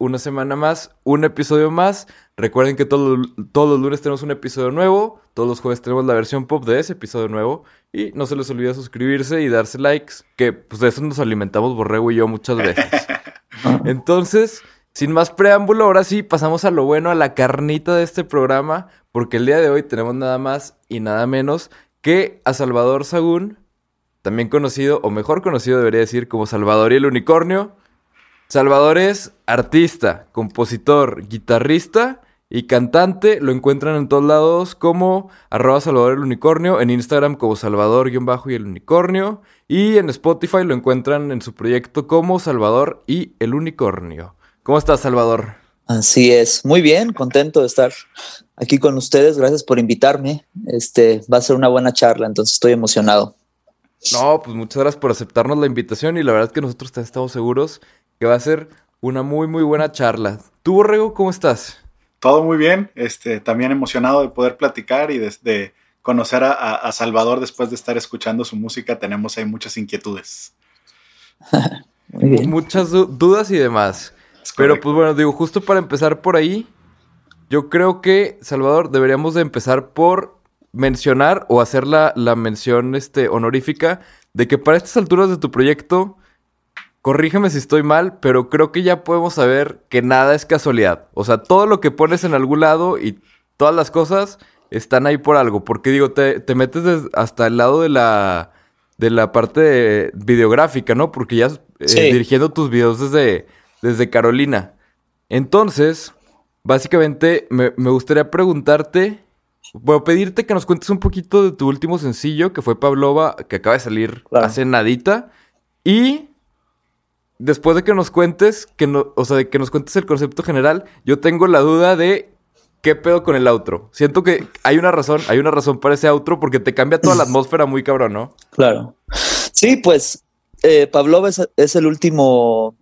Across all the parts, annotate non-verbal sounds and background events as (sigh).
Una semana más, un episodio más. Recuerden que todo- todos los lunes tenemos un episodio nuevo. Todos los jueves tenemos la versión pop de ese episodio nuevo. Y no se les olvide suscribirse y darse likes. Que pues de eso nos alimentamos Borrego y yo muchas veces. (laughs) Entonces, sin más preámbulo, ahora sí pasamos a lo bueno, a la carnita de este programa. Porque el día de hoy tenemos nada más y nada menos que a Salvador Sagún. También conocido, o mejor conocido debería decir, como Salvador y el Unicornio. Salvador es artista, compositor, guitarrista y cantante. Lo encuentran en todos lados como arroba Salvador el Unicornio, en Instagram como Salvador-y el Unicornio y en Spotify lo encuentran en su proyecto como Salvador y el Unicornio. ¿Cómo estás, Salvador? Así es, muy bien, contento de estar aquí con ustedes. Gracias por invitarme. Este va a ser una buena charla, entonces estoy emocionado. No, pues muchas gracias por aceptarnos la invitación y la verdad es que nosotros estamos seguros que va a ser una muy, muy buena charla. ¿Tú, Borrego, cómo estás? Todo muy bien. Este, también emocionado de poder platicar y de, de conocer a, Salvador después de estar escuchando su música. Tenemos ahí muchas inquietudes. (laughs) Muy bien. Muchas du- dudas y demás. Pero pues bueno, digo, justo para empezar por ahí, yo creo que, Salvador, deberíamos de empezar por mencionar o hacer la, la mención este, honorífica de que para estas alturas de tu proyecto, corrígeme si estoy mal, pero creo que ya podemos saber que nada es casualidad. O sea, todo lo que pones en algún lado y todas las cosas están ahí por algo. Porque digo, te, te metes hasta el lado de la, de la parte videográfica, ¿no? Porque ya eh, Sí. dirigiendo tus videos desde, desde Carolina. Entonces, básicamente me, me gustaría preguntarte, bueno, pedirte que nos cuentes un poquito de tu último sencillo, que fue Pavlova, que acaba de salir Claro. hace nadita. Y después de que nos cuentes, que no, o sea, de que nos cuentes el concepto general, yo tengo la duda de qué pedo con el outro. Siento que hay una razón, hay una razón para ese outro porque te cambia toda la (laughs) atmósfera muy cabrón, ¿no? Claro. Sí, pues eh, Pavlova es, es el último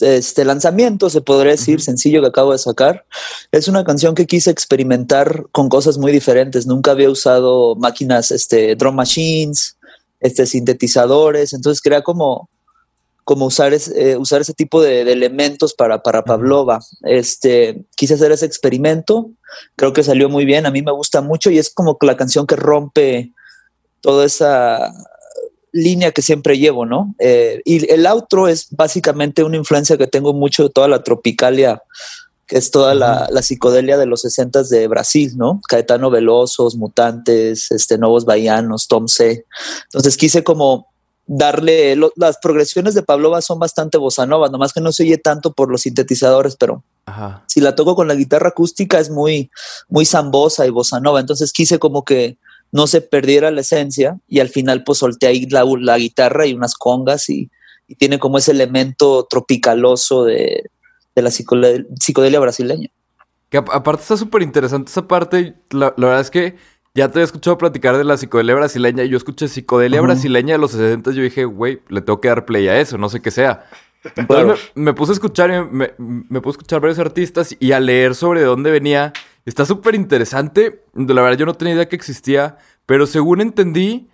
este lanzamiento, se podría decir, sencillo que acabo de sacar. Es una canción que quise experimentar con cosas muy diferentes. Nunca había usado máquinas, este, drum machines, este, sintetizadores. Entonces quería como, como usar, es- eh, usar ese tipo de, de elementos para, para Pavlova. Este, quise hacer ese experimento. Creo que salió muy bien. A mí me gusta mucho y es como la canción que rompe toda esa línea que siempre llevo, ¿no? Eh, y el outro es básicamente una influencia que tengo mucho de toda la tropicalia, que es toda la, la psicodelia de los 60 de Brasil, ¿no? Caetano Velosos, Mutantes, este, Novos Baianos, Tom C. Entonces quise como darle, lo- las progresiones de Pavlova son bastante bossa nova, nomás que no se oye tanto por los sintetizadores, pero Ajá. si la toco con la guitarra acústica es muy, muy zambosa y bossa nova. Entonces quise como que no se perdiera la esencia y al final pues solté ahí la, la guitarra y unas congas y, y tiene como ese elemento tropicaloso de, de la psicole- psicodelia brasileña. Que ap- aparte está súper interesante esa parte. La, la verdad es que ya te había escuchado platicar de la psicodelia brasileña. y Yo escuché psicodelia brasileña de los 60. Yo dije, güey, le tengo que dar play a eso, no sé qué sea. Entonces Claro. me, me puse a escuchar, me, me puse a escuchar varios artistas y a leer sobre de dónde venía. Está súper interesante. La verdad, yo no tenía idea que existía, pero según entendí,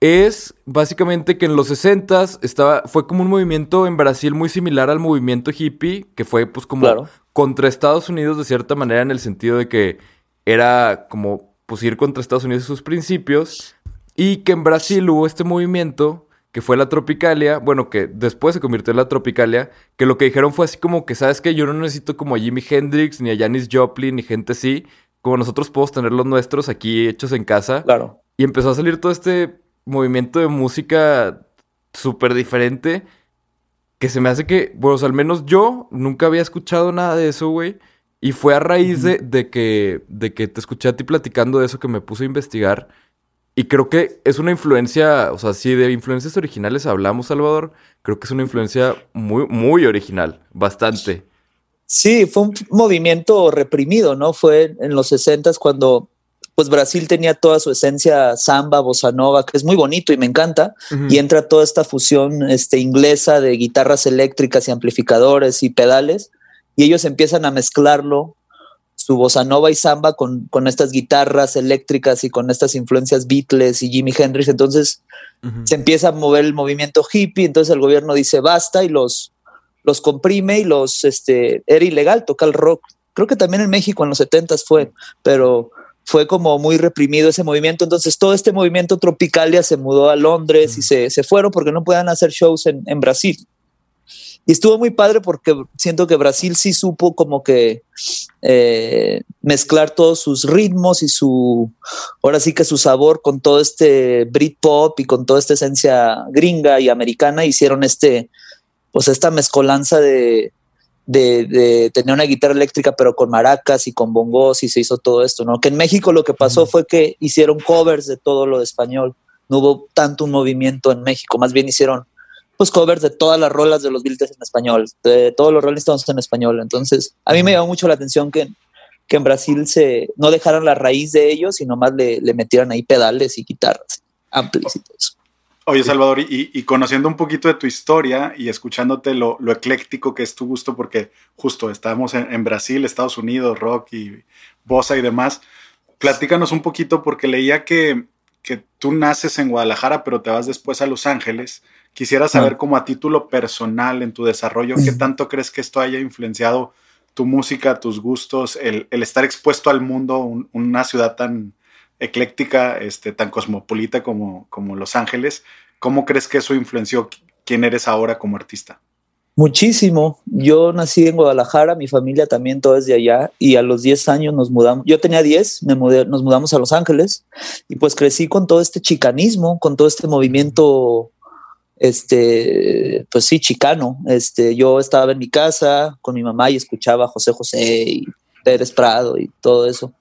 es básicamente que en los 60 estaba, fue como un movimiento en Brasil muy similar al movimiento hippie, que fue pues como Claro. contra Estados Unidos de cierta manera en el sentido de que era como pues ir contra Estados Unidos y sus principios y que en Brasil hubo este movimiento que fue la Tropicalia, bueno, que después se convirtió en la Tropicalia, que lo que dijeron fue así como que, ¿sabes qué? Yo no necesito como a Jimi Hendrix, ni a Janis Joplin, ni gente así, como nosotros podemos tener los nuestros aquí hechos en casa. Claro. Y empezó a salir todo este movimiento de música súper diferente. Que se me hace que, bueno, o sea, al menos yo nunca había escuchado nada de eso, güey. Y fue a raíz de, de que, de que te escuché a ti platicando de eso que me puse a investigar. Y creo que es una influencia, o sea, si de influencias originales hablamos, Salvador, creo que es una influencia muy, muy original, bastante. Sí, fue un movimiento reprimido, ¿no? Fue en los 60 cuando pues Brasil tenía toda su esencia samba, bossa nova, que es muy bonito y me encanta, y entra toda esta fusión este, inglesa de guitarras eléctricas y amplificadores y pedales, y ellos empiezan a mezclarlo, su bossa nova y samba, con, con estas guitarras eléctricas y con estas influencias Beatles y Jimi Hendrix, entonces se empieza a mover el movimiento hippie, entonces el gobierno dice basta y los, los comprime y los, este, era ilegal tocar rock. Creo que también en México en los 70 fue, pero fue como muy reprimido ese movimiento. Entonces todo este movimiento tropicalia se mudó a Londres y se, se fueron porque no podían hacer shows en, en Brasil. Y estuvo muy padre porque siento que Brasil sí supo como que eh, mezclar todos sus ritmos y su, ahora sí que su sabor con todo este Britpop y con toda esta esencia gringa y americana. Hicieron este, pues esta mezcolanza de, de, de tener una guitarra eléctrica pero con maracas y con bongos y se hizo todo esto, ¿no? Que en México lo que pasó fue que hicieron covers de todo lo de español, no hubo tanto un movimiento en México, más bien hicieron pues covers de todas las rolas de los Beatles en español, de todos los Rolling Stones en español. Entonces, a mí me llamó mucho la atención que, que en Brasil se no dejaran la raíz de ellos, sino más le, le metieran ahí pedales y guitarras, amplis y todo eso. Oye, Salvador, y, y conociendo un poquito de tu historia y escuchándote lo, lo ecléctico que es tu gusto, porque justo estábamos en, en Brasil, Estados Unidos, rock y bossa y demás, platícanos un poquito porque leía que, que tú naces en Guadalajara, pero te vas después a Los Ángeles. Quisiera saber, Ah. como a título personal en tu desarrollo, ¿qué tanto crees que esto haya influenciado tu música, tus gustos, el, el estar expuesto al mundo, un- una ciudad tan ecléctica, este, tan cosmopolita como, como Los Ángeles? ¿Cómo crees que eso influenció qui- quién eres ahora como artista? Muchísimo. Yo nací en Guadalajara, mi familia también todo es de allá y a los 10 años nos mudamos. Yo tenía 10, me mudé, nos mudamos a Los Ángeles y pues crecí con todo este chicanismo, con todo este movimiento este pues sí chicano. Este yo estaba en mi casa con mi mamá y escuchaba a José José y Pérez Prado y todo eso.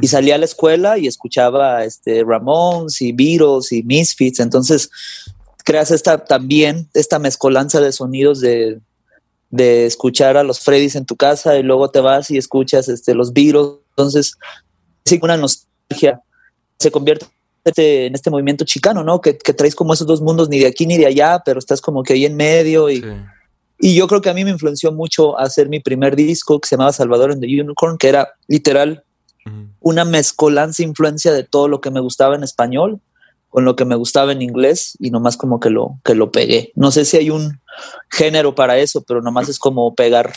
Y salía a la escuela y escuchaba este Ramones y Beatles y Misfits, entonces creas esta también esta mezcolanza de sonidos de, de escuchar a los Freddys en tu casa y luego te vas y escuchas este, los Beatles. Entonces, sí, una nostalgia se convierte este- en este movimiento chicano, ¿no? Que, que traes como esos dos mundos, ni de aquí ni de allá, pero estás como que ahí en medio. Y, Sí. y yo creo que a mí me influenció mucho hacer mi primer disco que se llamaba Salvador en the Unicorn, que era literal una mezcolanza influencia de todo lo que me gustaba en español con lo que me gustaba en inglés y nomás como que lo que lo pegué. No sé si hay un género para eso, pero nomás es como pegar,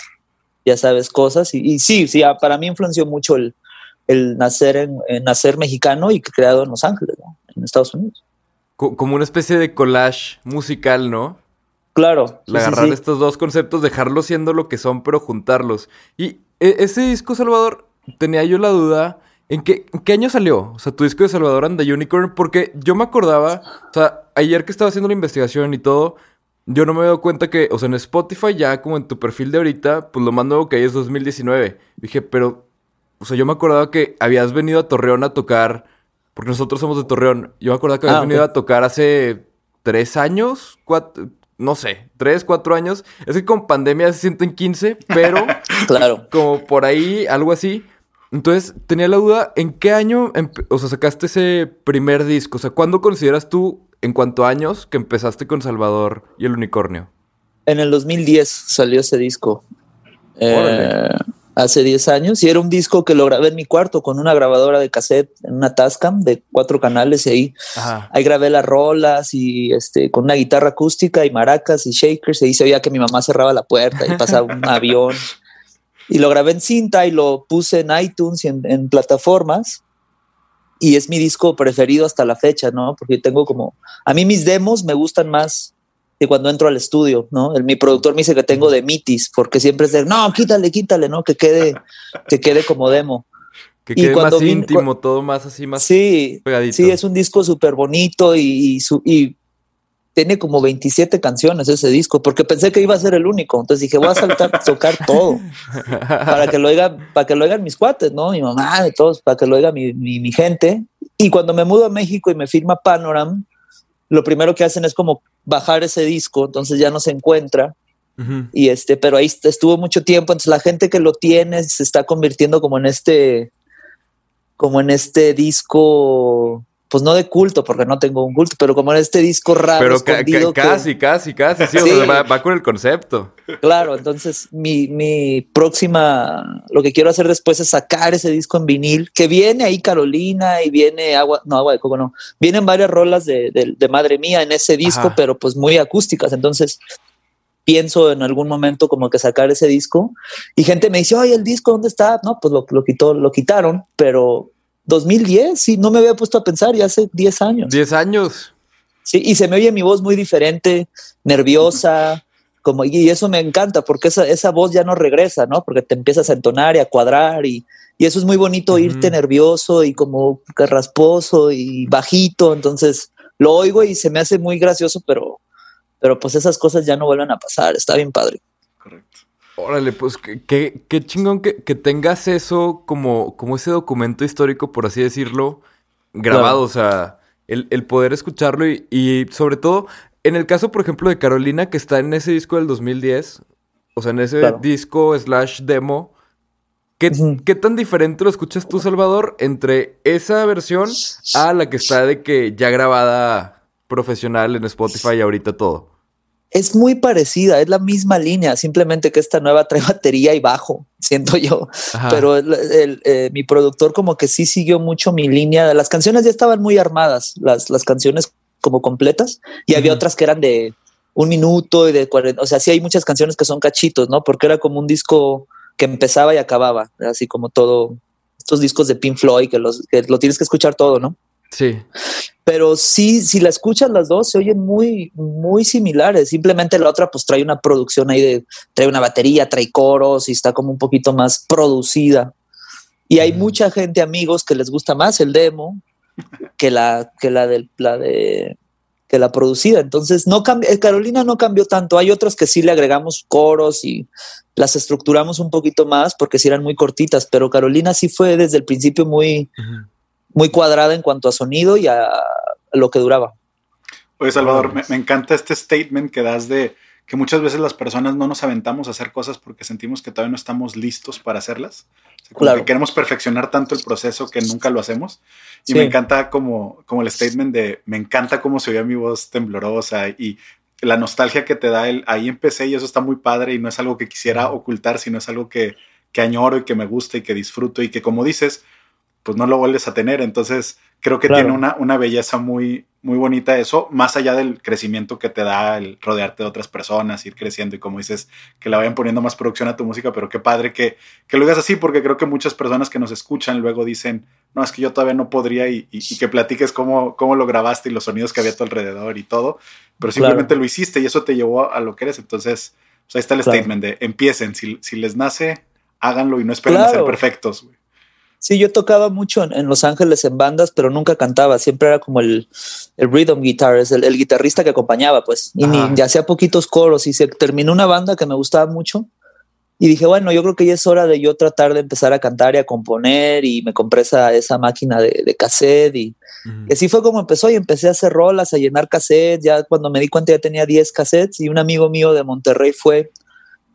ya sabes, cosas. Y, y sí, sí, ah, para mí influenció mucho el, el nacer en, nacer mexicano y creado en Los Ángeles, ¿no? en Estados Unidos. Co- como una especie de collage musical, ¿no? Claro. sí, El sí, agarrar sí. estos dos conceptos, dejarlos siendo lo que son, pero juntarlos. Y e- ese disco, Salvador, tenía yo la duda. ¿En qué, en qué año salió? O sea, tu disco de Salvador and the Unicorn. Porque yo me acordaba, o sea, ayer que estaba haciendo la investigación y todo, yo no me doy cuenta que, o sea, en Spotify ya como en tu perfil de ahorita, pues lo más nuevo que hay es 2019. Dije, pero, o sea, yo me acordaba que habías venido a Torreón a tocar, porque nosotros somos de Torreón. Yo me acordaba que habías Ah, venido a tocar hace tres años, cuatro, no sé, tres, cuatro años. Es que con pandemia se sienten 15, pero (laughs) Claro. como por ahí, algo así. Entonces, tenía la duda, ¿en qué año, o sea, sacaste ese primer disco? O sea, ¿cuándo consideras tú, en cuanto a años, que empezaste con Salvador y el Unicornio? En el 2010 salió ese disco. Eh, hace 10 años. Y era un disco que lo grabé en mi cuarto con una grabadora de cassette en una Tascam de cuatro canales. Y ahí, Ajá. ahí grabé las rolas y este, con una guitarra acústica y maracas y shakers. Y ahí se veía que mi mamá cerraba la puerta y pasaba un (laughs) avión. Y lo grabé en cinta y lo puse en iTunes y en, en plataformas. Y es mi disco preferido hasta la fecha, ¿no? Porque tengo como. A mí mis demos me gustan más de cuando entro al estudio, ¿no? El, mi productor me dice que tengo de mitis, porque siempre es de, no, quítale, quítale, ¿no? Que quede, que quede como demo. Que Y quede cuando más íntimo, todo más así, más Sí, pegadito. sí, es un disco súper bonito y, y, su- y tiene como 27 canciones ese disco, porque pensé que iba a ser el único. Entonces dije, voy a saltar, (laughs) tocar todo para que lo oigan, para que lo oigan mis cuates, ¿no? Mi mamá, de todos, para que lo oiga mi, mi, mi gente. Y cuando me mudo a México y me firma Panoram, lo primero que hacen es como bajar ese disco, entonces ya no se encuentra. Y este, pero ahí est- estuvo mucho tiempo, entonces la gente que lo tiene se está convirtiendo como en este como en este disco, pues no de culto, porque no tengo un culto, pero como en este disco raro. Pero ca- ca- escondido que- casi, casi, casi. Sí, o Sí. sea, va, va con el concepto. Claro, entonces mi, mi próxima, lo que quiero hacer después es sacar ese disco en vinil, que viene ahí Carolina y viene agua, no, agua de coco, no, vienen varias rolas de, de- de Madre Mía en ese disco, Ajá. pero pues muy acústicas, entonces pienso en algún momento como que sacar ese disco y gente me dice, oye, el disco, ¿dónde está? No, pues lo, lo quitó, lo quitaron, pero 2010, sí, no me había puesto a pensar, ya hace 10 años. 10 años. Sí, y se me oye mi voz muy diferente, nerviosa, (laughs) como, y eso me encanta, porque esa, esa voz ya no regresa, ¿no? Porque te empiezas a entonar y a cuadrar, y, y eso es muy bonito, irte nervioso y como rasposo y bajito, entonces lo oigo y se me hace muy gracioso, pero, pero pues esas cosas ya no vuelven a pasar, está bien padre. Correcto. Órale, pues qué, qué- chingón que, que tengas eso como, como ese documento histórico, por así decirlo, grabado. Claro. O sea, el, el poder escucharlo y, y sobre todo, en el caso, por ejemplo, de Carolina, que está en ese disco del 2010, o sea, en ese Claro. disco slash demo, ¿qué, qué tan diferente lo escuchas tú, Salvador, entre esa versión a la que está de que ya grabada profesional en Spotify y ahorita todo? Es muy parecida, es la misma línea, simplemente que esta nueva trae (laughs) batería y bajo, siento yo. Ajá. pero el- el, eh, mi productor como que sí siguió mucho mi línea. Las canciones ya estaban muy armadas, las, las canciones como completas, y había otras que eran de un minuto y de 40, o sea, sí hay muchas canciones que son cachitos, ¿no? Porque era como un disco que empezaba y acababa, así como todo, estos discos de Pink Floyd, que, los, que lo tienes que escuchar todo, ¿no? Sí. Pero sí, si la escuchas las dos, se oyen muy, muy similares. Simplemente la otra, pues trae una producción ahí de, trae una batería, trae coros y está como un poquito más producida. Y hay Mm. mucha gente, amigos, que les gusta más el demo que la, que la de, la de, que la producida. Entonces, no eh, Carolina no cambió tanto. Hay otros que sí le agregamos coros y las estructuramos un poquito más porque sí eran muy cortitas, pero Carolina sí fue desde el principio muy. Muy cuadrada en cuanto a sonido y a lo que duraba. Oye, Salvador, me, Órale. me encanta este statement que das de que muchas veces las personas no nos aventamos a hacer cosas porque sentimos que todavía no estamos listos para hacerlas. O sea, como Claro. que queremos perfeccionar tanto el proceso que nunca lo hacemos. Y Sí. me encanta como, como el statement de me encanta cómo se oía mi voz temblorosa y la nostalgia que te da el ahí empecé y eso está muy padre y no es algo que quisiera ocultar, sino es algo que, que añoro y que me gusta y que disfruto y que como dices, pues no lo vuelves a tener. Entonces creo que Claro. tiene una, una belleza muy, muy bonita eso, más allá del crecimiento que te da el rodearte de otras personas, ir creciendo y como dices, que le vayan poniendo más producción a tu música, pero qué padre que, que lo digas así, porque creo que muchas personas que nos escuchan luego dicen, no, es que yo todavía no podría y, y- y que platiques cómo, cómo lo grabaste y los sonidos que había a tu alrededor y todo, pero simplemente lo hiciste y eso te llevó a lo que eres. Entonces, pues ahí está el Claro. statement de empiecen, si, si les nace, háganlo y no esperen a ser perfectos. güey. Sí, yo tocaba mucho en, en Los Ángeles en bandas, pero nunca cantaba. Siempre era como el, el rhythm guitar, es el, el guitarrista que acompañaba, pues. Y ni, Ajá. ya hacía poquitos coros y se terminó una banda que me gustaba mucho. Y dije, bueno, yo creo que ya es hora de yo tratar de empezar a cantar y a componer. Y me compré esa, esa máquina de, de cassette. Y, así fue como empezó. Y empecé a hacer rolas, a llenar cassette. Ya cuando me di cuenta ya tenía 10 cassettes. Y un amigo mío de Monterrey fue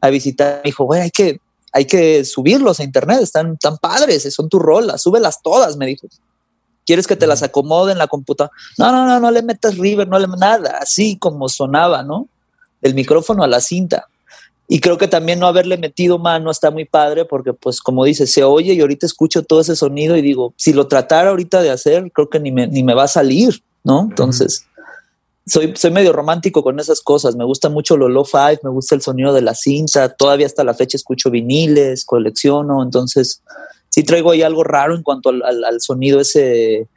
a visitar. Me dijo, güey, hay que, hay que subirlos a internet, están tan padres, son tus rolas, súbelas todas, me dijo. ¿Quieres que te las acomode en la computadora? No, no, no, no le metas river, no le nada, así como sonaba, ¿no? El micrófono a la cinta. Y creo que también no haberle metido mano está muy padre porque, pues, como dices, se oye y ahorita escucho todo ese sonido y digo, si lo tratara ahorita de hacer, creo que ni me, ni me va a salir, ¿no? Entonces, soy, soy medio romántico con esas cosas. Me gusta mucho lo lo-fi, me gusta el sonido de la cinta. Todavía hasta la fecha escucho viniles, colecciono. Entonces, sí traigo ahí algo raro en cuanto al, al- al sonido ese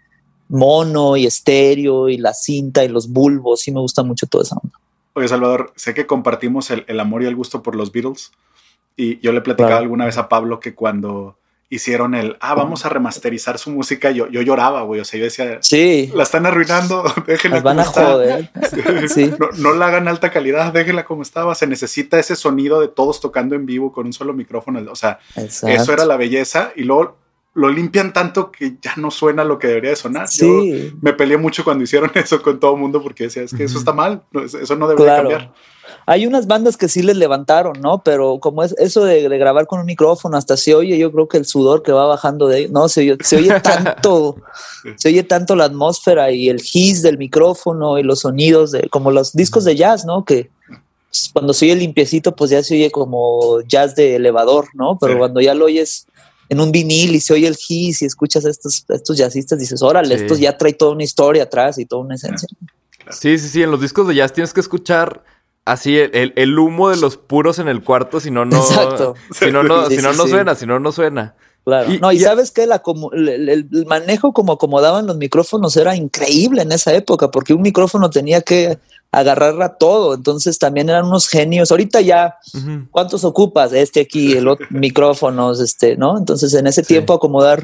mono y estéreo y la cinta y los bulbos. Sí me gusta mucho toda esa onda. Oye, Salvador, sé que compartimos el, el amor y el gusto por los Beatles. Y yo le platicaba Claro. alguna vez a Pablo que cuando hicieron el, ah, vamos a remasterizar su música, yo, yo lloraba, güey. O sea, yo decía, Sí, la están arruinando, (laughs) déjenla las van a como está. joder. (laughs) Sí. No, no la hagan alta calidad, déjenla como estaba. Se necesita ese sonido de todos tocando en vivo con un solo micrófono. O sea, Exacto. eso era la belleza. Y luego lo limpian tanto que ya no suena lo que debería de sonar. Sí. Yo me peleé mucho cuando hicieron (laughs) eso con todo el mundo porque decía, es que eso está mal, eso no debería Claro. cambiar. Hay unas bandas que sí les levantaron, ¿no? Pero como es eso de, de grabar con un micrófono, hasta se oye, yo creo que el sudor que va bajando de no, se oye, se oye (laughs) tanto, se oye tanto la atmósfera y el hiss del micrófono y los sonidos de, como los discos de jazz, ¿no? Que pues, cuando se oye limpiecito, pues ya se oye como jazz de elevador, ¿no? Pero Sí. cuando ya lo oyes en un vinil y se oye el hiss y escuchas a estos, a estos jazzistas, dices, órale, Sí. esto ya trae toda una historia atrás y toda una esencia. Sí, sí, sí. En los discos de jazz tienes que escuchar así el, el- el humo de los puros en el cuarto, si no, no. Exacto. Si no, no, Sí, si no, sí, no sí. suena, si no, no suena. Claro. Y- no, y, y- sabes que el, el, el manejo como acomodaban los micrófonos era increíble en esa época, porque un micrófono tenía que agarrar a todo, entonces también eran unos genios. Ahorita ya. ¿cuántos ocupas? Este aquí, el otro, (laughs) micrófonos, este, ¿no? Entonces en ese tiempo acomodar,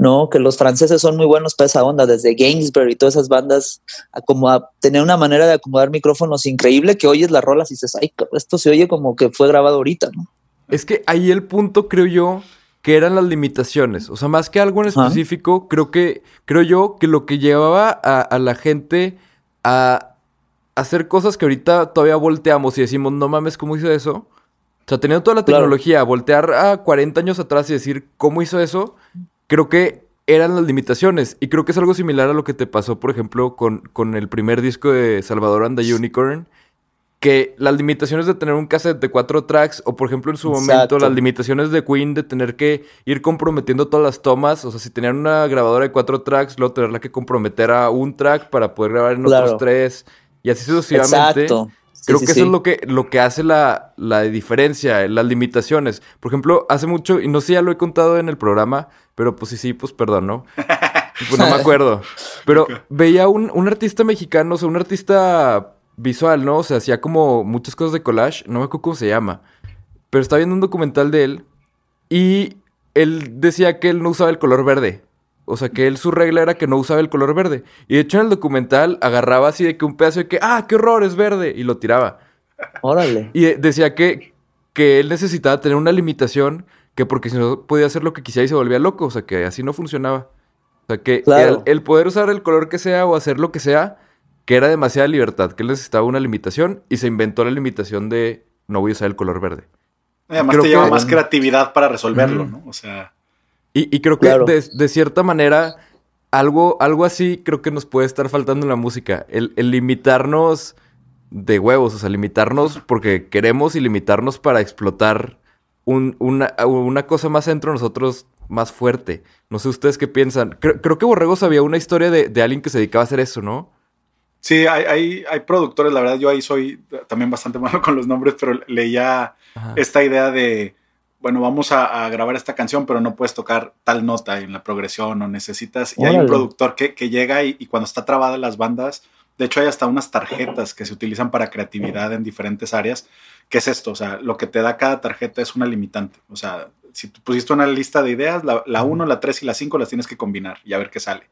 ¿no? Que los franceses son muy buenos para esa onda, desde Gainsbury y todas esas bandas, como a tener una manera de acomodar micrófonos increíble que oyes las rolas y dices, ay, esto se oye como que fue grabado ahorita, ¿no? Es que ahí el punto, creo yo, que eran las limitaciones. O sea, más que algo en específico, creo que, creo yo, que lo que llevaba a, a la gente a hacer cosas que ahorita todavía volteamos y decimos, no mames, ¿cómo hizo eso? O sea, teniendo toda la Claro. tecnología, voltear a 40 años atrás y decir, ¿cómo hizo eso? Creo que eran las limitaciones. Y creo que es algo similar a lo que te pasó, por ejemplo, con, con el primer disco de Salvador and the Unicorn. Que las limitaciones de tener un cassette de cuatro tracks, o por ejemplo en su momento, Exacto. las limitaciones de Queen de tener que ir comprometiendo todas las tomas. O sea, si tenían una grabadora de cuatro tracks, luego tenerla que comprometer a un track para poder grabar en Claro. otros tres. Y así sucesivamente. Exacto. Creo sí, que sí. eso es lo que, lo que hace la, la diferencia, las limitaciones. Por ejemplo, hace mucho, y no sé si ya lo he contado en el programa, pero pues sí, sí, pues perdón, ¿no? (laughs) Pues no me acuerdo. Pero veía un, un artista mexicano, o sea, un artista visual, ¿no? O sea, hacía como muchas cosas de collage, no me acuerdo cómo se llama. Pero estaba viendo un documental de él y él decía que él no usaba el color verde. O sea, que él su regla era que no usaba el color verde. Y de hecho en el documental agarraba así de que un pedazo de que, ah, qué horror, es verde. Y lo tiraba. Órale. Y eh, decía que, que él necesitaba tener una limitación, que porque si no podía hacer lo que quisiera y se volvía loco. O sea, que así no funcionaba. O sea, que Claro. el, el poder usar el color que sea o hacer lo que sea, que era demasiada libertad, que él necesitaba una limitación y se inventó la limitación de no voy a usar el color verde. Además Creo te lleva que- más creatividad para resolverlo. ¿no? O sea, Y, y creo que Claro. de, de cierta manera, algo, algo así creo que nos puede estar faltando en la música. El, el limitarnos de huevos, o sea, limitarnos porque queremos y limitarnos para explotar un- una, una cosa más dentro de nosotros más fuerte. No sé ustedes qué piensan. Creo, creo que Borrego sabía una historia de, de alguien que se dedicaba a hacer eso, ¿no? sí, hay, hay, hay productores, la verdad yo ahí soy también bastante (laughs) malo con los nombres, pero leía Ajá. esta idea de, bueno, vamos a, a grabar esta canción, pero no puedes tocar tal nota en la progresión o necesitas. Y hay un productor que, que llega y, y cuando está trabada las bandas, de hecho hay hasta unas tarjetas que se utilizan para creatividad en diferentes áreas. ¿Qué es esto? O sea, lo que te da cada tarjeta es una limitante. O sea, si tú pusiste una lista de ideas, la, la 1, la 3 y la 5 las tienes que combinar y a ver qué sale.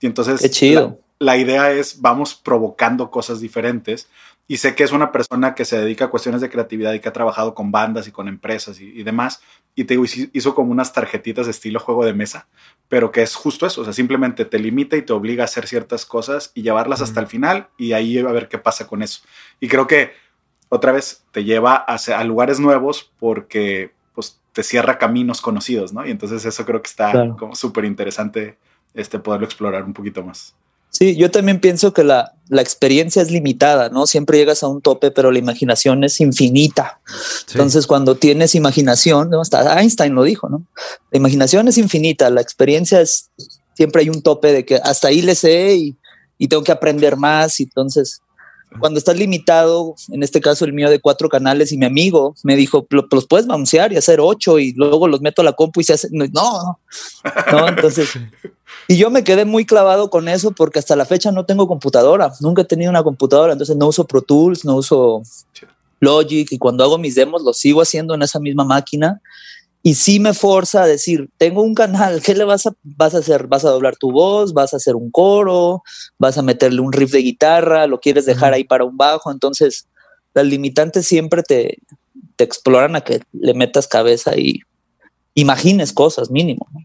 Y entonces Qué chido. la, la idea es vamos provocando cosas diferentes. Y sé que es una persona que se dedica a cuestiones de creatividad y que ha trabajado con bandas y con empresas y, y demás. Y te digo, hizo- hizo como unas tarjetitas de estilo juego de mesa, pero que es justo eso. O sea, simplemente te limita y te obliga a hacer ciertas cosas y llevarlas hasta el final y ahí a ver qué pasa con eso. Y creo que otra vez te lleva a, lugares nuevos porque pues te cierra caminos conocidos, ¿no? Y entonces eso creo que está Claro. como súper interesante este, poderlo explorar un poquito más. Sí, yo también pienso que la, la experiencia es limitada, ¿no? Siempre llegas a un tope, pero la imaginación es infinita. Sí. Entonces, cuando tienes imaginación, ¿no? hasta Einstein lo dijo, ¿no? La imaginación es infinita, la experiencia es, siempre hay un tope de que hasta ahí le sé y, y tengo que aprender más. Y entonces, cuando estás limitado, en este caso el mío de cuatro canales y mi amigo me dijo, "Lo- los puedes bouncear y hacer ocho y luego los meto a la compu y se hace, no, no, no, entonces... (laughs) Y yo me quedé muy clavado con eso porque hasta la fecha no tengo computadora. Nunca he tenido una computadora, entonces no uso Pro Tools, no uso Logic y cuando hago mis demos los sigo haciendo en esa misma máquina. Y sí me forza a decir, tengo un canal, ¿qué le vas a, vas a hacer? ¿Vas a doblar tu voz? ¿Vas a hacer un coro? ¿Vas a meterle un riff de guitarra? ¿Lo quieres dejar ahí para un bajo? Entonces, las limitantes siempre te, te exploran a que le metas cabeza y imagines cosas mínimo. ¿no?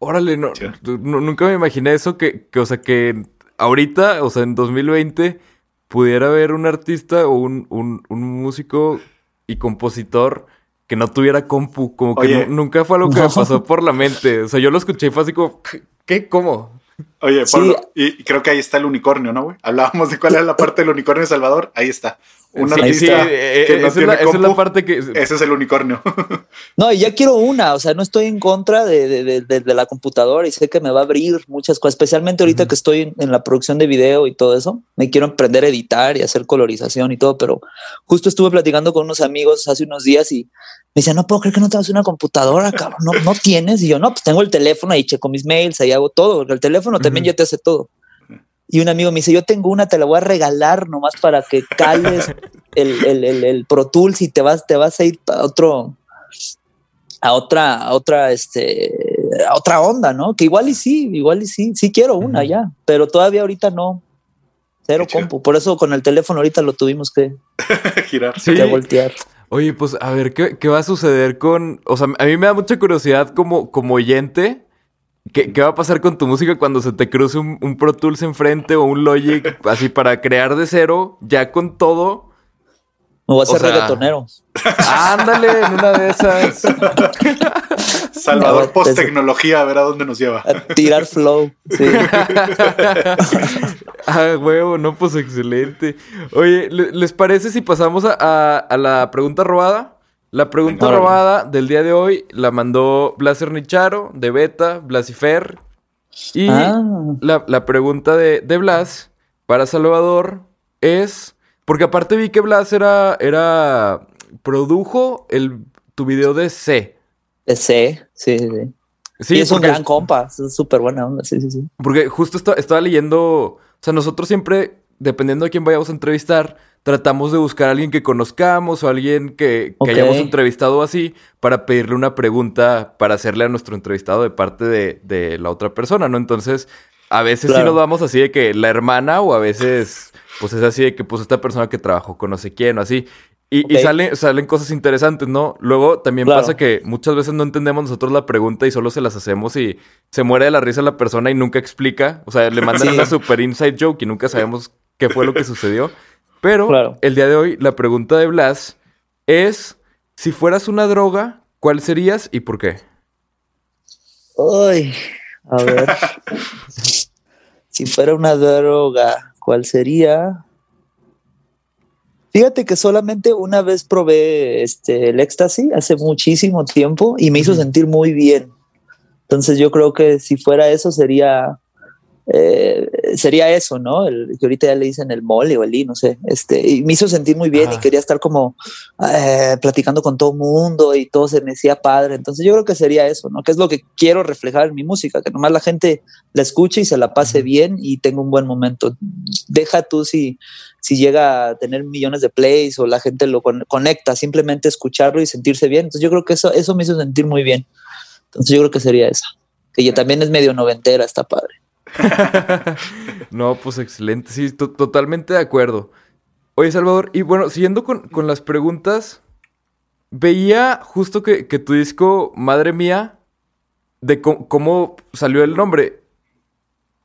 Órale, no, Sí. nunca me imaginé eso, que, que, o sea, que ahorita, o sea, en 2020, pudiera haber un artista o un, un, un músico y compositor que no tuviera compu, como que Oye. nunca fue algo que me pasó por la mente. O sea, yo lo escuché y fue así como, ¿qué? ¿Cómo? Oye. Pablo, y y creo que ahí está el unicornio, ¿no, güey? Hablábamos de cuál era la parte del unicornio de Salvador. Ahí está. Un Sí, artista sí, eh, que eh, no esa, es la, tiene esa es la compu, parte que... Ese es el unicornio. No, y ya quiero una, o sea, no estoy en contra de, de- de- la computadora y sé que me va a abrir muchas cosas, especialmente ahorita que estoy en, en la producción de video y todo eso. Me quiero aprender a editar y hacer colorización y todo, pero justo estuve platicando con unos amigos hace unos días y me decían, no puedo creer que no tengas una computadora, cabrón, no, no tienes. Y yo, no, pues tengo el teléfono ahí checo mis mails, ahí hago todo, el teléfono también ya te hace todo. Y un amigo me dice, yo tengo una, te la voy a regalar nomás para que cales el, el, el, el Pro Tools y te vas, te vas a ir a otro, a otra, a otra, este, a otra onda, ¿no? Que igual y sí, igual y sí, sí quiero una ya, pero todavía ahorita no. Cero compu. Por eso con el teléfono ahorita lo tuvimos que, (laughs) Girar. Sí. que voltear. Oye, pues a ver, ¿qué, qué va a suceder con...? O sea, a mí me da mucha curiosidad como, como oyente. ¿Qué, qué va a pasar con tu música cuando se te cruce un, un Pro Tools enfrente o un Logic así para crear de cero, ya con todo? Me voy a hacer sea, reggaetonero. Ándale, en una de esas. (laughs) Salvador No, post tecnología, a ver a dónde nos lleva. A tirar flow. Sí. (laughs) ah, huevo, no, pues excelente. Oye, ¿le- ¿les parece si pasamos a, a- a la pregunta robada? La pregunta robada del día de hoy la mandó Blaser Nicharo, de Beta, Blasifer. Y Ah, la, la pregunta de, de Blas para Salvador es. Porque aparte vi que Blas era. era produjo el, tu video de C. sí, sí, sí. Sí, y es un gran compa, es súper buena onda, sí, sí, sí. Porque justo esta- estaba leyendo, o sea, nosotros siempre, dependiendo de quién vayamos a entrevistar, tratamos de buscar a alguien que conozcamos o alguien que, hayamos entrevistado así para pedirle una pregunta para hacerle a nuestro entrevistado de parte de, de la otra persona, ¿no? Entonces, a veces sí nos vamos así de que la hermana o a veces, pues es así de que pues esta persona que trabajó con no sé quién o así. Y, y Ok. sale- salen cosas interesantes, ¿no? Luego también Claro. pasa que muchas veces no entendemos nosotros la pregunta y solo se las hacemos y se muere de la risa la persona y nunca explica. O sea, le mandan Sí. una super inside joke y nunca sabemos qué fue lo que sucedió. Pero Claro. el día de hoy, la pregunta de Blas es: si fueras una droga, ¿cuál serías y por qué? Ay, a ver. (laughs) si fuera una droga, ¿cuál sería? Fíjate que solamente una vez probé este, el éxtasis hace muchísimo tiempo y me hizo sentir muy bien. Entonces yo creo que si fuera eso sería eh, sería eso, ¿no? El, que ahorita ya le dicen el mole o el I, no sé. Este, y me hizo sentir muy bien y quería estar como eh, platicando con todo mundo y todo se me hacía padre. Entonces yo creo que sería eso, ¿no? Que es lo que quiero reflejar en mi música, que nomás la gente la escuche y se la pase bien y tenga un buen momento. Deja tú si, si llega a tener millones de plays o la gente lo con- conecta, simplemente escucharlo y sentirse bien. Entonces yo creo que eso, eso me hizo sentir muy bien. Entonces yo creo que sería esa. Que ya también es medio noventera, está padre. (laughs) no, pues excelente. Sí, to- totalmente de acuerdo. Oye, Salvador, y bueno, siguiendo con, con las preguntas, veía justo que, que tu disco, madre mía, de cómo salió el nombre.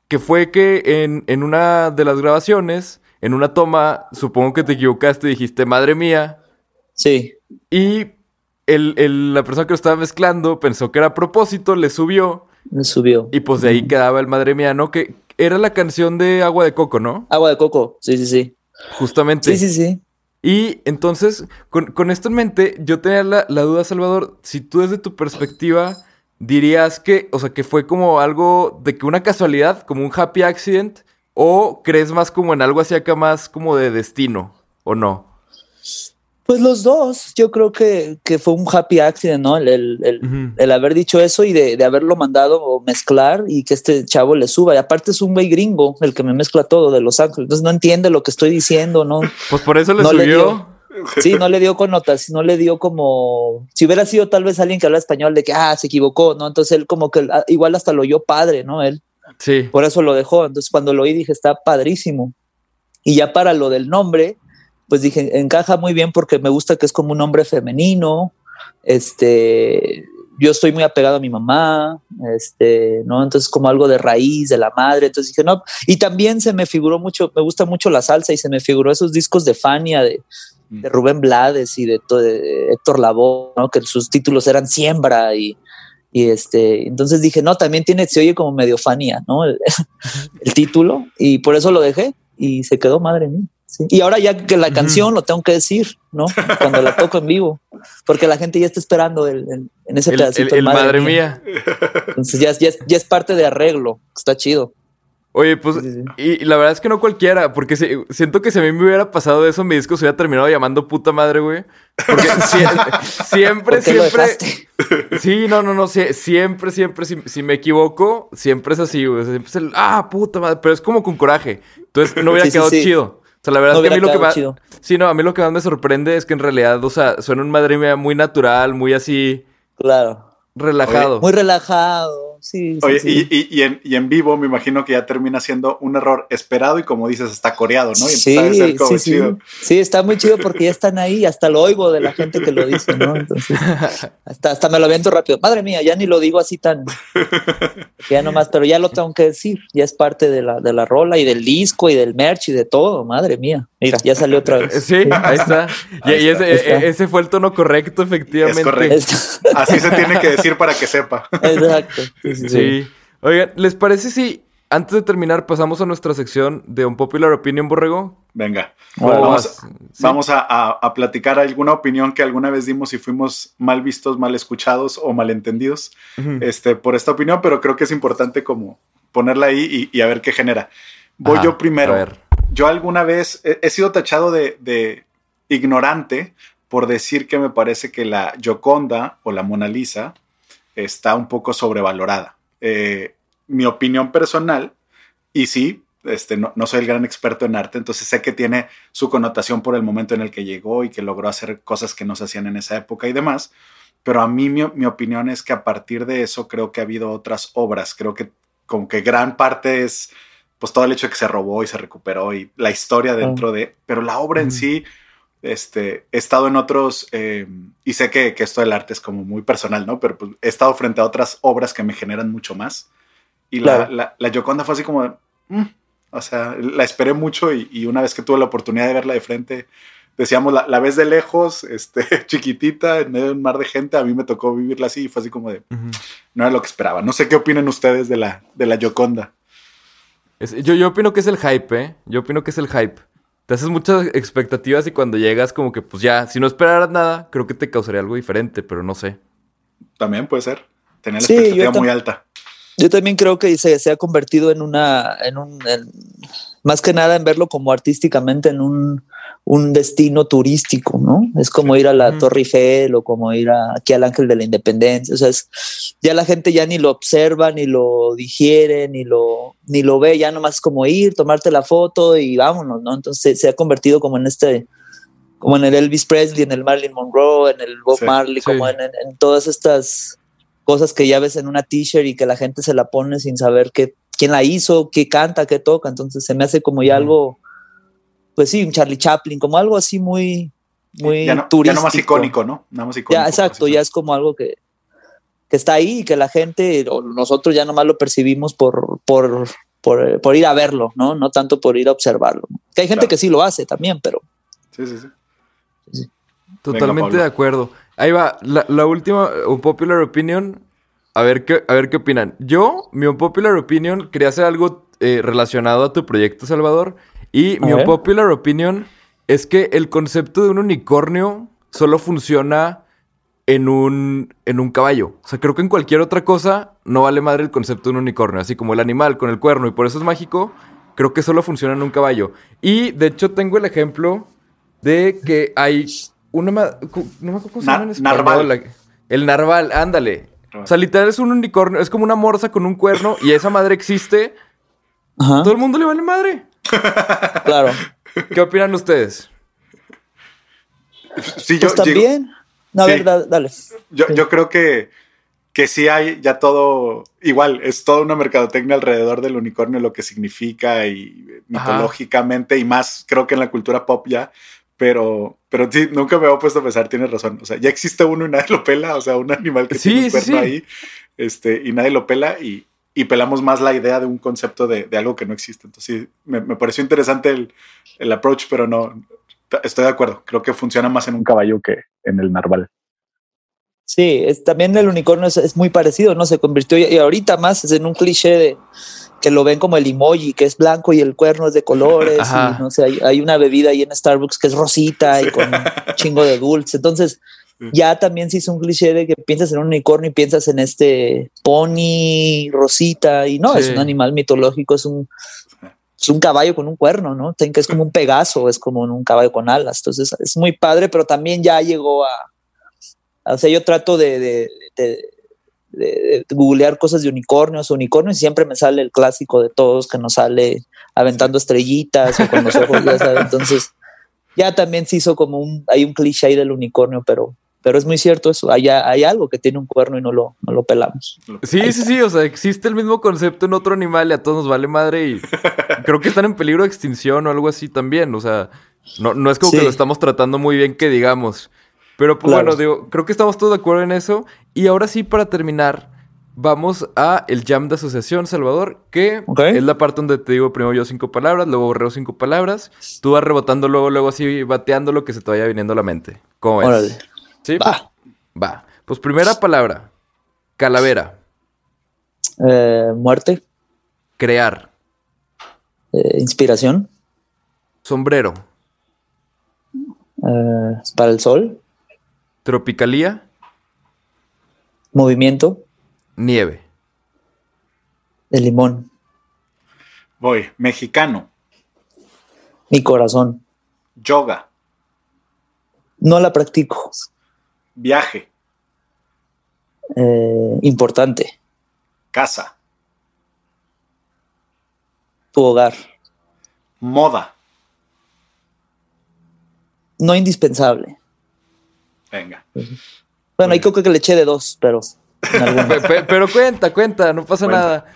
Que fue que en, en una de las grabaciones, en una toma, supongo que te equivocaste y dijiste, madre mía, Sí, y el, el- la persona que lo estaba mezclando pensó que era a propósito, le subió, subió. y pues de ahí quedaba el madre mía, ¿no? Que era la canción de Agua de Coco, ¿no? Agua de coco, sí, sí, sí. Justamente. Sí, sí, sí. Y entonces, con, con esto en mente, yo tenía la, la duda, Salvador, si tú desde tu perspectiva dirías que, o sea, que fue como algo de que una casualidad, como un happy accident, o crees más como en algo así acá más como de destino, o no. Pues los dos, yo creo que, que fue un happy accident, ¿no? El, el, el- haber dicho eso y de, de haberlo mandado o mezclar y que este chavo le suba. Y aparte es un güey gringo el que me mezcla todo de Los Ángeles. Entonces no entiende lo que estoy diciendo, ¿no? Pues por eso le No le subió. dio. Sí, no le dio connotación, no le dio como. Si hubiera sido tal vez alguien que habla español de que, ah, se equivocó, ¿no? Entonces él como que ah, igual hasta lo oyó padre, ¿no? Él. Sí. Por eso lo dejó. Entonces cuando lo oí dije, está padrísimo. Y ya para lo del nombre, pues dije, encaja muy bien porque me gusta que es como un nombre femenino. Este, yo estoy muy apegado a mi mamá, este, ¿no? Entonces como algo de raíz, de la madre, entonces dije, no, y también se me figuró mucho, me gusta mucho la salsa y se me figuró esos discos de Fania, de, de Rubén Blades y de, de Héctor Lavoe, ¿no? Que sus títulos eran Siembra y, y este, entonces dije, no, también tiene, se oye como medio Fania, ¿no? El, (laughs) el título y por eso lo dejé y se quedó, madre mía. Sí. Y ahora ya que la canción lo tengo que decir, ¿no? Cuando la toco en vivo, porque la gente ya está esperando el, el- en ese El, pedacito. el- el madre mía. Entonces ya, ya, es- ya es parte de arreglo, está chido. Oye, pues, Sí, sí, sí. y, la verdad es que no cualquiera, porque si- siento que si a mí me hubiera pasado eso, mi disco se hubiera terminado llamando puta madre, güey. Porque (laughs) sie- siempre, ¿Por qué lo siempre. dejaste? Sí, no, no, no, sie- siempre, siempre, si, si me equivoco, siempre es así, güey. Siempre es el, ah, puta madre, pero es como con coraje. Entonces no hubiera quedado chido. O sea, la verdad No es que a mí lo que más. chido. Sí, no, a mí lo que más me sorprende es que en realidad, o sea, suena un madre mía muy natural, muy así, Claro. relajado. Muy relajado. Sí, Oye, sí. Y, y- y en, y en vivo me imagino que ya termina siendo un error esperado y como dices, está coreado, ¿no? Y Sí, como sí. chido. Sí, está muy chido porque ya están ahí, hasta lo oigo de la gente que lo dice, ¿no? Entonces, (laughs) hasta, hasta me lo aviento rápido. Madre mía, ya ni lo digo así tan. Ya nomás, pero ya lo tengo que decir, ya es parte de la, de la rola y del disco y del merch y de todo, madre mía. Mira, ya salió otra vez. Sí, ahí está. (laughs) Y, Ahí y está. ese, Ahí está. ese fue el tono correcto, efectivamente. Es correcto. Así se tiene que decir para que sepa. (laughs) Exacto. Sí, sí, sí. Sí. Oigan, ¿les parece si antes de terminar pasamos a nuestra sección de Un Popular Opinion, Borrego? Venga. Vamos, Sí. vamos a, a- a platicar alguna opinión que alguna vez dimos y fuimos mal vistos, mal escuchados o malentendidos Ujú. este, por esta opinión, pero creo que es importante como ponerla ahí y, y a ver qué genera. Voy Ajá, yo primero. a ver. Yo alguna vez he, he sido tachado de, de ignorante por decir que me parece que la Gioconda o la Mona Lisa está un poco sobrevalorada. Eh, mi opinión personal, y sí, este, no, no soy el gran experto en arte, entonces sé que tiene su connotación por el momento en el que llegó y que logró hacer cosas que no se hacían en esa época y demás, pero a mí mi, mi opinión es que a partir de eso creo que ha habido otras obras, creo que como que gran parte es pues todo el hecho de que se robó y se recuperó y la historia dentro de, pero la obra en sí, este, he estado en otros, eh, y sé que, que esto del arte es como muy personal, ¿no? Pero pues, he estado frente a otras obras que me generan mucho más. Y la, Claro. la, la Gioconda fue así como, de, "Mm", o sea, la esperé mucho y, y una vez que tuve la oportunidad de verla de frente, decíamos, la, la ves de lejos, (laughs) este, chiquitita, en medio de un mar de gente, a mí me tocó vivirla así y fue así como de, Ujú. no era lo que esperaba. No sé qué opinan ustedes de la, de la Gioconda. Es- yo, yo opino que es el hype, ¿eh? Yo opino que es el hype. Te haces muchas expectativas y cuando llegas como que pues ya, si no esperaras nada, creo que te causaría algo diferente, pero no sé. También puede ser. Tener la Sí, expectativa muy alta. Yo también creo que se, se ha convertido en una, en un, en- más que nada en verlo como artísticamente en un, un destino turístico, ¿no? Es como ir a la. Torre Eiffel o como ir a- aquí al Ángel de la Independencia. O sea, es, ya la gente ya ni lo observa, ni lo digiere, ni lo, ni lo ve, ya nomás es como ir, tomarte la foto y vámonos, ¿no? Entonces se ha convertido como en este, como en el Elvis Presley, en el Marilyn Monroe, en el Bob Sí, Marley, sí. como en, en- en todas estas cosas que ya ves en una t-shirt y que la gente se la pone sin saber qué, quién la hizo, qué canta, qué toca. Entonces se me hace como ya algo, pues sí, un Charlie Chaplin, como algo así muy, muy ya, no, ya turístico. no más icónico, ¿no? Nada más icónico. Ya, exacto, ya es como algo que, que está ahí y que la gente, o nosotros ya nomás lo percibimos por, por, por, por ir a verlo, ¿no? No tanto por ir a observarlo. Que hay gente Claro. que sí lo hace también, pero Sí, sí, sí. Totalmente de acuerdo. Ahí va, la, la última unpopular opinion. A ver qué, a ver qué opinan. Yo, mi unpopular opinion, quería hacer algo eh, relacionado a tu proyecto, Salvador. Y mi ver. unpopular opinion es que el concepto de un unicornio solo funciona en un, en un caballo. O sea, creo que en cualquier otra cosa no vale madre el concepto de un unicornio. Así como el animal con el cuerno y por eso es mágico, creo que solo funciona en un caballo. Y de hecho tengo el ejemplo de que hay una... No me acuerdo cómo se llama en español. narval. la- El narval, ándale. O sea, literal es un unicornio, es como una morsa con un cuerno y esa madre existe. Ajá, Todo el mundo le vale madre. (laughs) claro. ¿Qué opinan ustedes? Sí, yo, Pues también. No, a Sí. ver, da- dale. yo, Sí. yo creo que, que sí hay ya todo, igual, es toda una mercadotecnia alrededor del unicornio, lo que significa y Ajá. mitológicamente y más, creo que en la cultura pop ya, Pero, pero sí, nunca me había puesto a pensar, tienes razón. O sea, ya existe uno y nadie lo pela. O sea, un animal que Sí, tiene un sí, ahí este, y nadie lo pela y, y pelamos más la idea de un concepto de, de algo que no existe. Entonces, sí, me, me pareció interesante el, el approach, pero no, estoy de acuerdo. Creo que funciona más en un caballo que en el narval. Sí, es, también el unicornio es, es muy parecido, ¿no? Se convirtió y ahorita más es en un cliché de que lo ven como el emoji, que es blanco y el cuerno es de colores. Y, no sé, hay, hay una bebida ahí en Starbucks que es rosita y con un (laughs) chingo de dulce. Entonces, ya también se hizo un cliché de que piensas en un unicornio y piensas en este pony rosita. Y no, Sí. es un animal mitológico, es un, es un caballo con un cuerno, ¿no? Es como un pegaso, es como un caballo con alas. Entonces, es muy padre, pero también ya llegó a, o sea, yo trato de, de, de- de- de googlear cosas de unicornios, unicornios, y siempre me sale el clásico de todos que nos sale aventando estrellitas o con los ojos, ya sabes. Entonces, ya también se hizo como un, hay un cliché ahí del unicornio, pero, pero es muy cierto eso. Hay, hay algo que tiene un cuerno y no lo, no lo pelamos. Sí, sí, sí, o sea, existe el mismo concepto en otro animal y a todos nos vale madre y (laughs) creo que están en peligro de extinción o algo así también, o sea, no, no es como Sí. que lo estamos tratando muy bien que digamos. Pero pues Claro. bueno, digo, creo que estamos todos de acuerdo en eso y ahora sí para terminar vamos a el jam de asociación, Salvador, que es la parte donde te digo primero yo cinco palabras, luego borreo cinco palabras, tú vas rebotando luego, luego así bateando lo que se te vaya viniendo a la mente. ¿Cómo es? Órale. ¿Sí? Va. Va. Pues primera palabra, calavera, Eh, muerte, crear, eh, inspiración, sombrero, eh, para el sol, tropicalía, movimiento, nieve. de limón, Voy, mexicano, mi corazón. yoga, No la practico. viaje, Eh, importante, casa, tu hogar. moda. No indispensable. Venga. Bueno, ahí creo que le eché de dos, pero pero cuenta, cuenta, no pasa Cuenta. nada.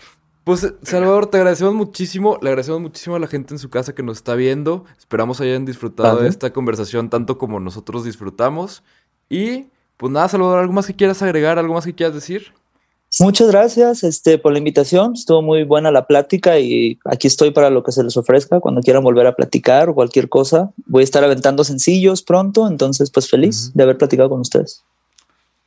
Pues, Salvador, te agradecemos muchísimo. Le agradecemos muchísimo a la gente en su casa que nos está viendo. Esperamos hayan disfrutado de esta conversación tanto como nosotros disfrutamos. Y, pues nada, Salvador, ¿algo más que quieras agregar? ¿Algo más que quieras decir? Muchas gracias este, por la invitación. Estuvo muy buena la plática y aquí estoy para lo que se les ofrezca cuando quieran volver a platicar o cualquier cosa. Voy a estar aventando sencillos pronto, entonces pues feliz de haber platicado con ustedes.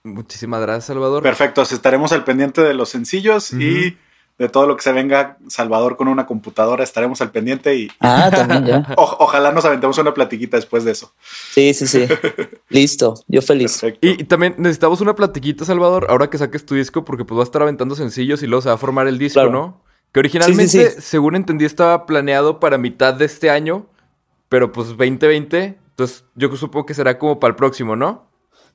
Muchísimas gracias, Salvador. Perfecto, estaremos al pendiente de los sencillos y de todo lo que se venga Salvador con una computadora, estaremos al pendiente y Ah, también ya. (laughs) o- ojalá nos aventemos una platiquita después de eso. Sí, sí, sí. (laughs) Listo. Yo feliz. Perfecto. Y, y también necesitamos una platiquita, Salvador, ahora que saques tu disco, porque pues va a estar aventando sencillos y luego se va a formar el disco, Claro. ¿no? Que originalmente, Sí, sí, sí. según entendí, estaba planeado para mitad de este año, pero pues 2020, entonces yo supongo que será como para el próximo, ¿no?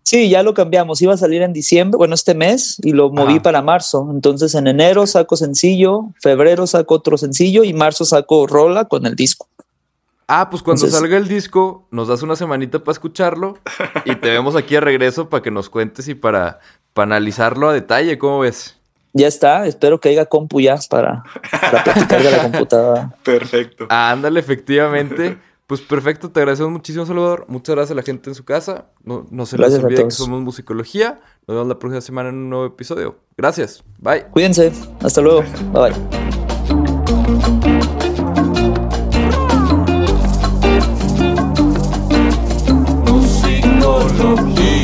Sí, ya lo cambiamos. Iba a salir en diciembre, bueno, este mes, y lo moví Ajá. para marzo. Entonces en enero saco sencillo, febrero saco otro sencillo y marzo saco rola con el disco. Ah, pues cuando Entonces- salga el disco, nos das una semanita para escucharlo y te vemos aquí a regreso para que nos cuentes y para, para analizarlo a detalle, ¿cómo ves? Ya está, espero que haya compu ya para, para platicar de la computadora. (laughs) Perfecto. Ándale, efectivamente. Pues perfecto, te agradecemos muchísimo, Salvador. Muchas gracias a la gente en su casa. No, no se les olvide que somos Musicología. Nos vemos la próxima semana en un nuevo episodio. Gracias. Bye. Cuídense. Hasta luego. Bye bye. Musicología.